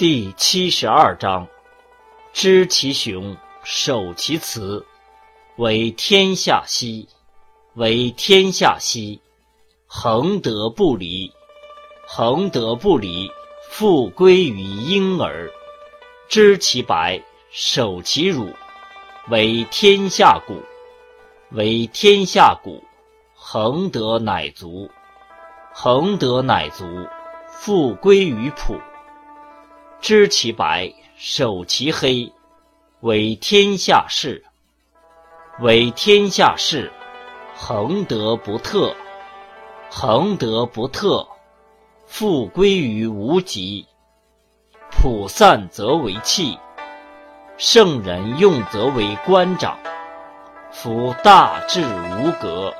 第七十二章：知其雄，守其雌，为天下溪。为天下溪，恒德不离。恒德不离，复归于婴儿。知其白，守其乳，为天下谷。为天下谷，恒德乃足。恒德乃足，复归于朴。知其白，守其黑，为天下事。为天下事。恒德不特，恒德不特，复归于无极。普散则为器，圣人用则为官长。夫大智无格，